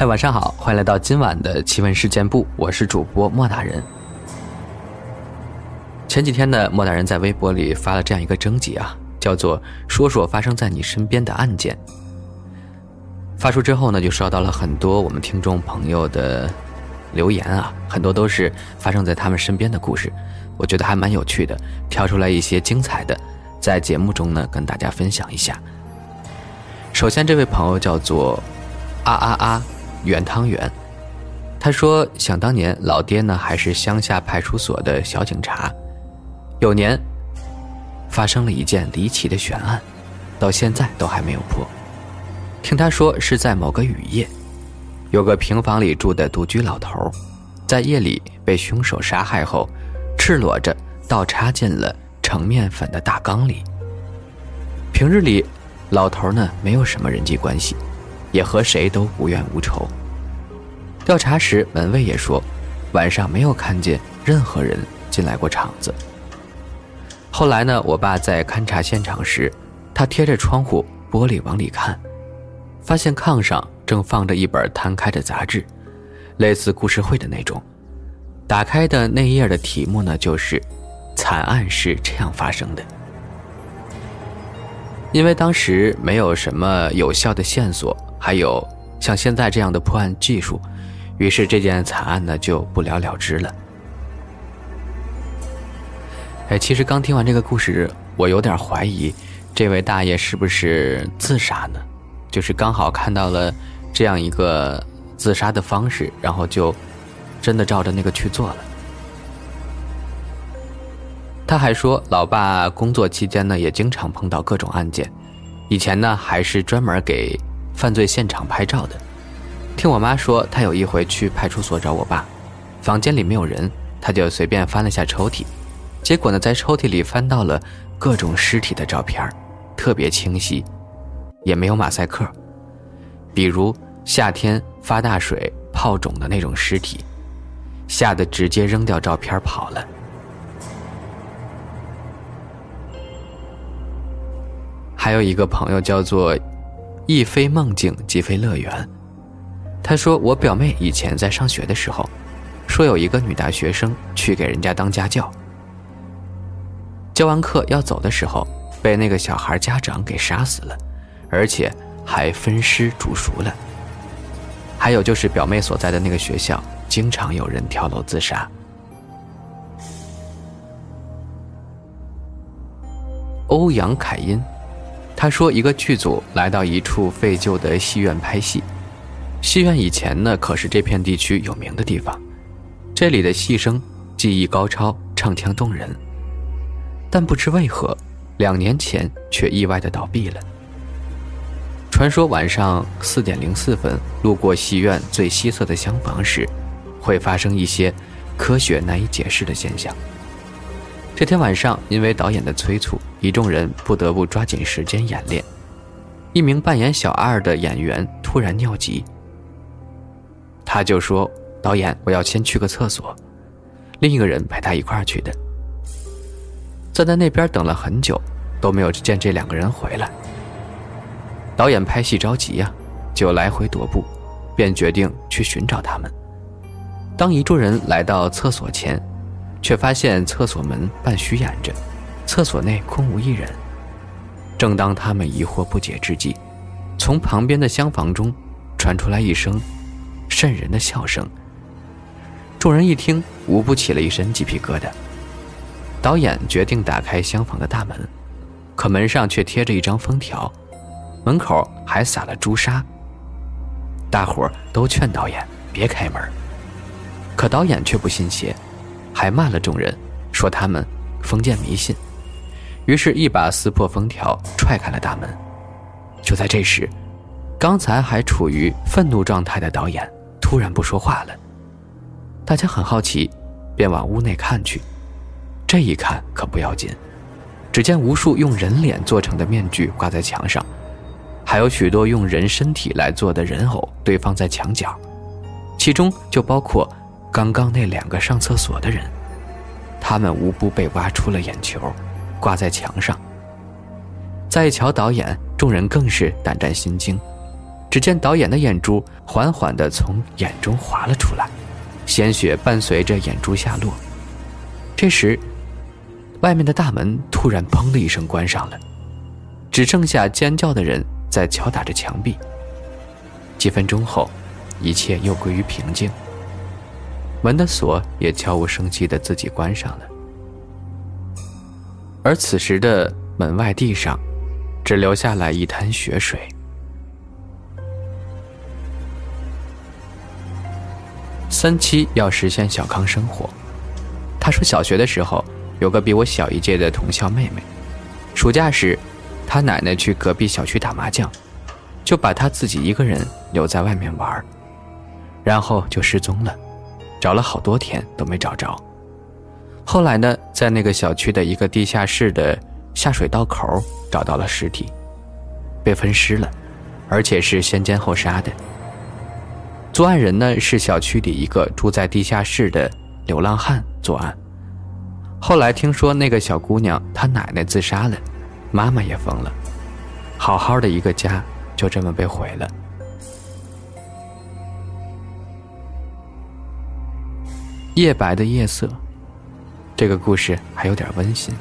嗨，晚上好，欢迎来到今晚的奇闻事件部，我是主播莫大人。前几天呢，莫大人在微博里发了这样一个征集啊，叫做“说说发生在你身边的案件”。发出之后呢，就收到了很多我们听众朋友的留言啊，很多都是发生在他们身边的故事，我觉得还蛮有趣的，挑出来一些精彩的，在节目中呢跟大家分享一下。首先，这位朋友叫做啊啊啊。圆汤圆，他说：“想当年，老爹呢还是乡下派出所的小警察。有年，发生了一件离奇的悬案，到现在都还没有破。听他说，是在某个雨夜，有个平房里住的独居老头，在夜里被凶手杀害后，赤裸着倒插进了盛面粉的大缸里。平日里，老头呢没有什么人际关系。”也和谁都无怨无仇。调查时，门卫也说，晚上没有看见任何人进来过厂子。后来呢，我爸在勘察现场时，他贴着窗户玻璃往里看，发现炕上正放着一本摊开的杂志，类似故事会的那种。打开的那页的题目呢，就是“惨案是这样发生的”。因为当时没有什么有效的线索。还有像现在这样的破案技术，于是这件惨案呢就不了了之了。哎，其实刚听完这个故事，我有点怀疑，这位大爷是不是自杀呢？就是刚好看到了这样一个自杀的方式，然后就真的照着那个去做了。他还说，老爸工作期间呢，也经常碰到各种案件，以前呢还是专门给。犯罪现场拍照的，听我妈说，她有一回去派出所找我爸，房间里没有人，她就随便翻了下抽屉，结果呢，在抽屉里翻到了各种尸体的照片，特别清晰，也没有马赛克，比如夏天发大水泡肿的那种尸体，吓得直接扔掉照片跑了。还有一个朋友叫做。一非梦境即非乐园。他说：“我表妹以前在上学的时候，说有一个女大学生去给人家当家教，教完课要走的时候，被那个小孩家长给杀死了，而且还分尸煮熟了。还有就是表妹所在的那个学校，经常有人跳楼自杀。”欧阳凯音。他说：“一个剧组来到一处废旧的戏院拍戏，戏院以前呢可是这片地区有名的地方，这里的戏生技艺高超，唱腔动人。但不知为何，两年前却意外的倒闭了。传说晚上四点零四分路过戏院最西侧的厢房时，会发生一些科学难以解释的现象。”这天晚上，因为导演的催促，一众人不得不抓紧时间演练。一名扮演小二的演员突然尿急，他就说：“导演，我要先去个厕所。”另一个人陪他一块儿去的。站在那边等了很久，都没有见这两个人回来。导演拍戏着急呀，就来回踱步，便决定去寻找他们。当一众人来到厕所前。却发现厕所门半虚掩着，厕所内空无一人。正当他们疑惑不解之际，从旁边的厢房中传出来一声瘆人的笑声。众人一听，无不起了一身鸡皮疙瘩。导演决定打开厢房的大门，可门上却贴着一张封条，门口还撒了朱砂。大伙儿都劝导演别开门，可导演却不信邪。还骂了众人，说他们封建迷信，于是，一把撕破封条，踹开了大门。就在这时，刚才还处于愤怒状态的导演突然不说话了。大家很好奇，便往屋内看去。这一看可不要紧，只见无数用人脸做成的面具挂在墙上，还有许多用人身体来做的人偶堆放在墙角，其中就包括刚刚那两个上厕所的人，他们无不被挖出了眼球，挂在墙上。再瞧导演，众人更是胆战心惊。只见导演的眼珠缓缓地从眼中滑了出来，鲜血伴随着眼珠下落。这时，外面的大门突然“砰”的一声关上了，只剩下尖叫的人在敲打着墙壁。几分钟后，一切又归于平静，门的锁也悄无声息地自己关上了。而此时的门外地上，只留下来一滩血水。三七要实现小康生活，他说小学的时候。有个比我小一届的同校妹妹，暑假时，她奶奶去隔壁小区打麻将，就把她自己一个人留在外面玩，然后就失踪了，找了好多天都没找着。后来呢，在那个小区的一个地下室的下水道口找到了尸体，被分尸了，而且是先奸后杀的。作案人呢是小区里一个住在地下室的流浪汉作案。后来听说那个小姑娘她奶奶自杀了，妈妈也疯了，好好的一个家就这么被毁了。夜白的夜色，这个故事还有点温馨。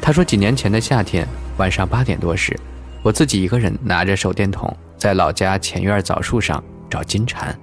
他说几年前的夏天晚上八点多时，我自己一个人拿着手电筒在老家前院枣树上找金蝉，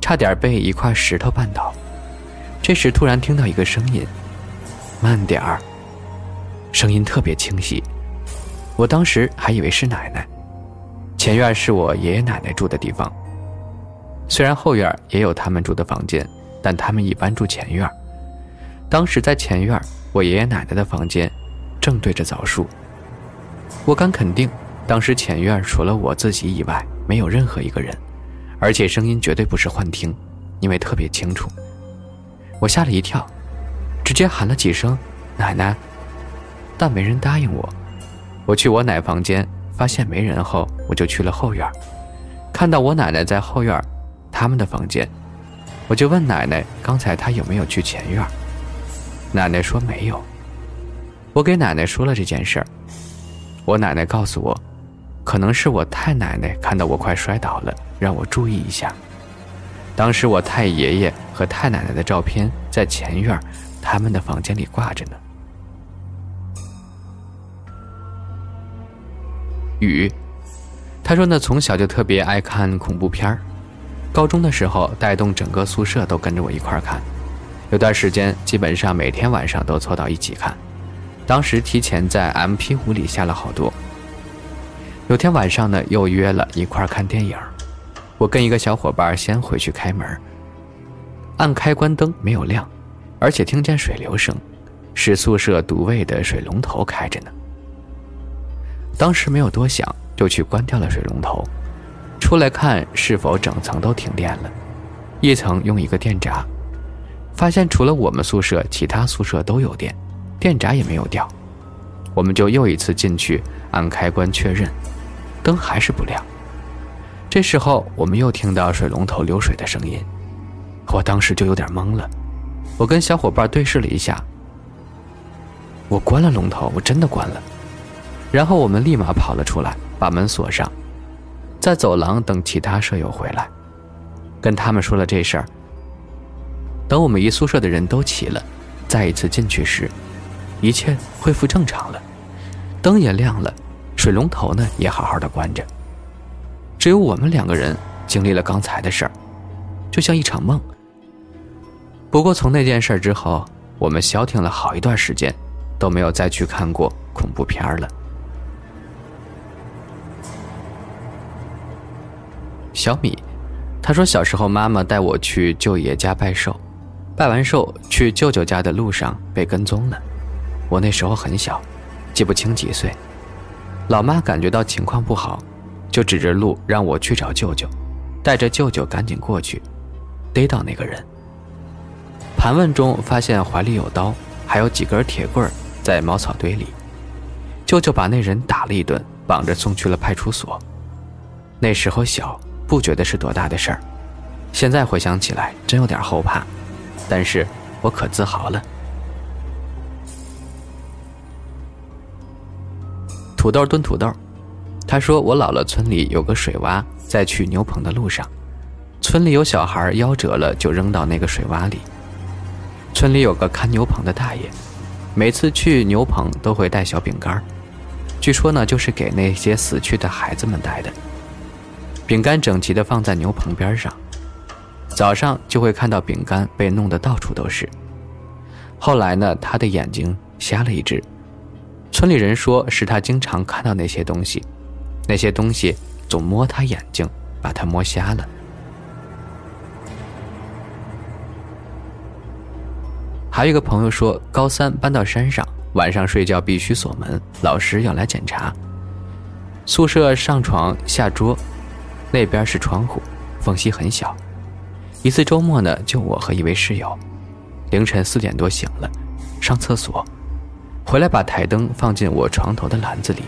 差点被一块石头绊倒。这时突然听到一个声音：“慢点儿。”声音特别清晰，我当时还以为是奶奶。前院是我爷爷奶奶住的地方，虽然后院也有他们住的房间，但他们一般住前院。当时在前院，我爷爷奶奶的房间正对着枣树。我敢肯定，当时前院除了我自己以外，没有任何一个人，而且声音绝对不是幻听，因为特别清楚。我吓了一跳，直接喊了几声“奶奶”，但没人答应我。我去我奶房间，发现没人后，我就去了后院，看到我奶奶在后院，他们的房间，我就问奶奶刚才她有没有去前院。奶奶说没有。我给奶奶说了这件事儿，我奶奶告诉我，可能是我太奶奶看到我快摔倒了，让我注意一下。当时我太爷爷和太奶奶的照片在前院他们的房间里挂着呢。雨，他说呢，从小就特别爱看恐怖片，高中的时候带动整个宿舍都跟着我一块看，有段时间基本上每天晚上都凑到一起看，当时提前在 M P 五里下了好多。有天晚上呢，又约了一块儿看电影。我跟一个小伙伴先回去开门，按开关灯没有亮，而且听见水流声，是宿舍独卫的水龙头开着呢。当时没有多想，就去关掉了水龙头，出来看是否整层都停电了，一层用一个电闸，发现除了我们宿舍，其他宿舍都有电，电闸也没有掉，我们就又一次进去按开关确认，灯还是不亮。这时候，我们又听到水龙头流水的声音，我当时就有点懵了。我跟小伙伴对视了一下，我关了龙头，我真的关了。然后我们立马跑了出来，把门锁上，在走廊等其他舍友回来，跟他们说了这事儿。等我们一宿舍的人都齐了，再一次进去时，一切恢复正常了，灯也亮了，水龙头呢也好好的关着。只有我们两个人经历了刚才的事儿，就像一场梦。不过从那件事之后，我们消停了好一段时间，都没有再去看过恐怖片了。小米，他说小时候妈妈带我去舅爷家拜寿，拜完寿去舅舅家的路上被跟踪了。我那时候很小，记不清几岁。老妈感觉到情况不好。就指着路让我去找舅舅，带着舅舅赶紧过去，逮到那个人。盘问中发现怀里有刀，还有几根铁棍在茅草堆里。舅舅把那人打了一顿，绑着送去了派出所。那时候小，不觉得是多大的事儿，现在回想起来真有点后怕，但是我可自豪了。土豆炖土豆，他说我姥姥村里有个水洼，在去牛棚的路上，村里有小孩夭折了，就扔到那个水洼里。村里有个看牛棚的大爷，每次去牛棚都会带小饼干，据说呢就是给那些死去的孩子们带的。饼干整齐地放在牛棚边上，早上就会看到饼干被弄得到处都是。后来呢，他的眼睛瞎了一只。村里人说是他经常看到那些东西，那些东西总摸他眼睛，把他摸瞎了。还有一个朋友说，高三搬到山上，晚上睡觉必须锁门，老师要来检查。宿舍上床下桌，那边是窗户，缝隙很小。一次周末呢，就我和一位室友，凌晨四点多醒了，上厕所。回来把台灯放进我床头的篮子里，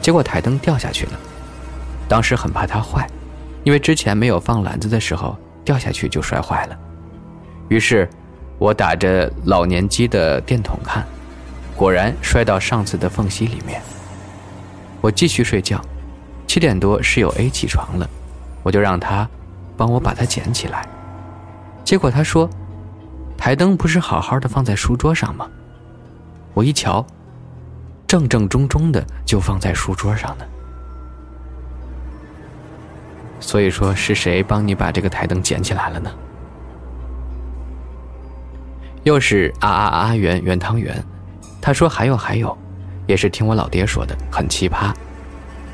结果台灯掉下去了。当时很怕它坏，因为之前没有放篮子的时候掉下去就摔坏了。于是，我打着老年机的电筒看，果然摔到上次的缝隙里面。我继续睡觉，七点多室友 A 起床了，我就让他帮我把它捡起来。结果他说：“台灯不是好好的放在书桌上吗？”我一瞧，正正中中的就放在书桌上呢。所以说是谁帮你把这个台灯捡起来了呢？又是啊啊啊圆圆汤圆，他说还有还有，也是听我老爹说的，很奇葩。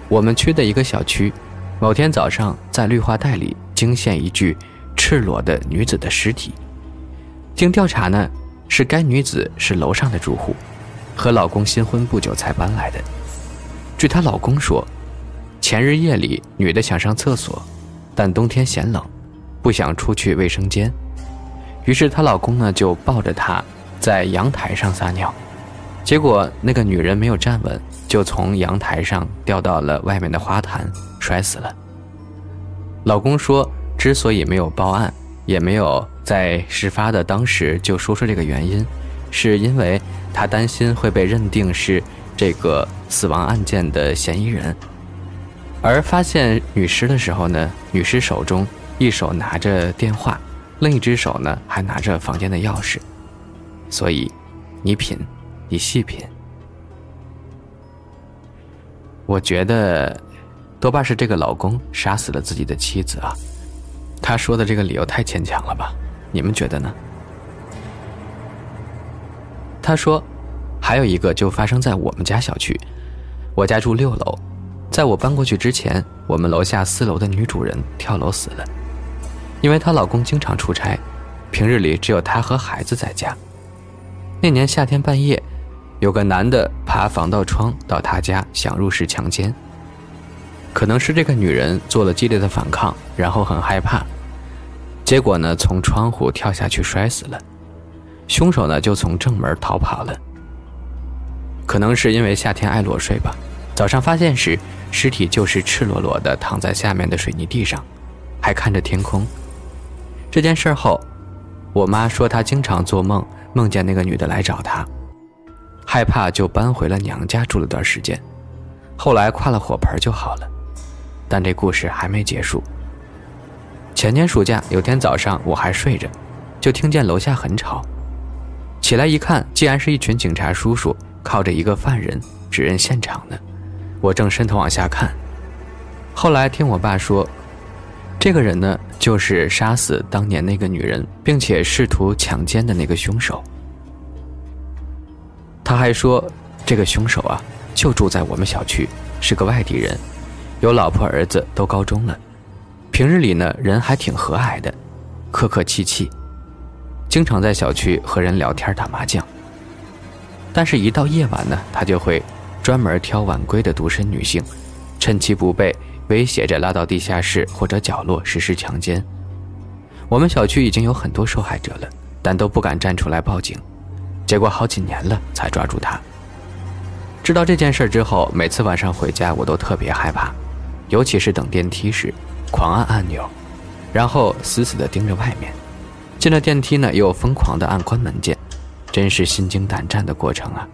我们区的一个小区，某天早上在绿化带里惊现一具赤裸的女子的尸体。经调查呢。是该女子是楼上的住户，和老公新婚不久才搬来的。据她老公说，前日夜里女的想上厕所，但冬天嫌冷，不想出去卫生间，于是她老公呢就抱着她在阳台上撒尿，结果那个女人没有站稳，就从阳台上掉到了外面的花坛，摔死了。老公说，之所以没有报案。也没有在事发的当时就说出这个原因，是因为他担心会被认定是这个死亡案件的嫌疑人。而发现女尸的时候呢，女尸手中一手拿着电话，另一只手呢还拿着房间的钥匙。所以，你品，你细品。我觉得，多半是这个老公杀死了自己的妻子啊。他说的这个理由太牵强了吧？你们觉得呢？他说，还有一个就发生在我们家小区。我家住六楼，在我搬过去之前，我们楼下四楼的女主人跳楼死了，因为她老公经常出差，平日里只有她和孩子在家。那年夏天半夜，有个男的爬防盗窗到她家想入室强奸。可能是这个女人做了激烈的反抗，然后很害怕，结果呢，从窗户跳下去摔死了。凶手呢，就从正门逃跑了。可能是因为夏天爱裸睡吧，早上发现时，尸体就是赤裸裸的躺在下面的水泥地上，还看着天空。这件事后，我妈说她经常做梦，梦见那个女的来找她，害怕就搬回了娘家住了段时间，后来跨了火盆就好了。但这故事还没结束。前年暑假有天早上，我还睡着，就听见楼下很吵。起来一看，竟然是一群警察叔叔靠着一个犯人指认现场呢。我正伸头往下看，后来听我爸说，这个人呢，就是杀死当年那个女人，并且试图强奸的那个凶手。他还说，这个凶手啊，就住在我们小区，是个外地人。有老婆儿子都高中了，平日里呢人还挺和蔼的，客客气气，经常在小区和人聊天打麻将。但是，一到夜晚呢，他就会专门挑晚归的独身女性，趁其不备威胁着拉到地下室或者角落实施强奸。我们小区已经有很多受害者了，但都不敢站出来报警，结果好几年了才抓住他。知道这件事之后，每次晚上回家我都特别害怕，尤其是等电梯时，狂按按钮，然后死死地盯着外面。进了电梯呢，又疯狂地按关门键，真是心惊胆战的过程啊！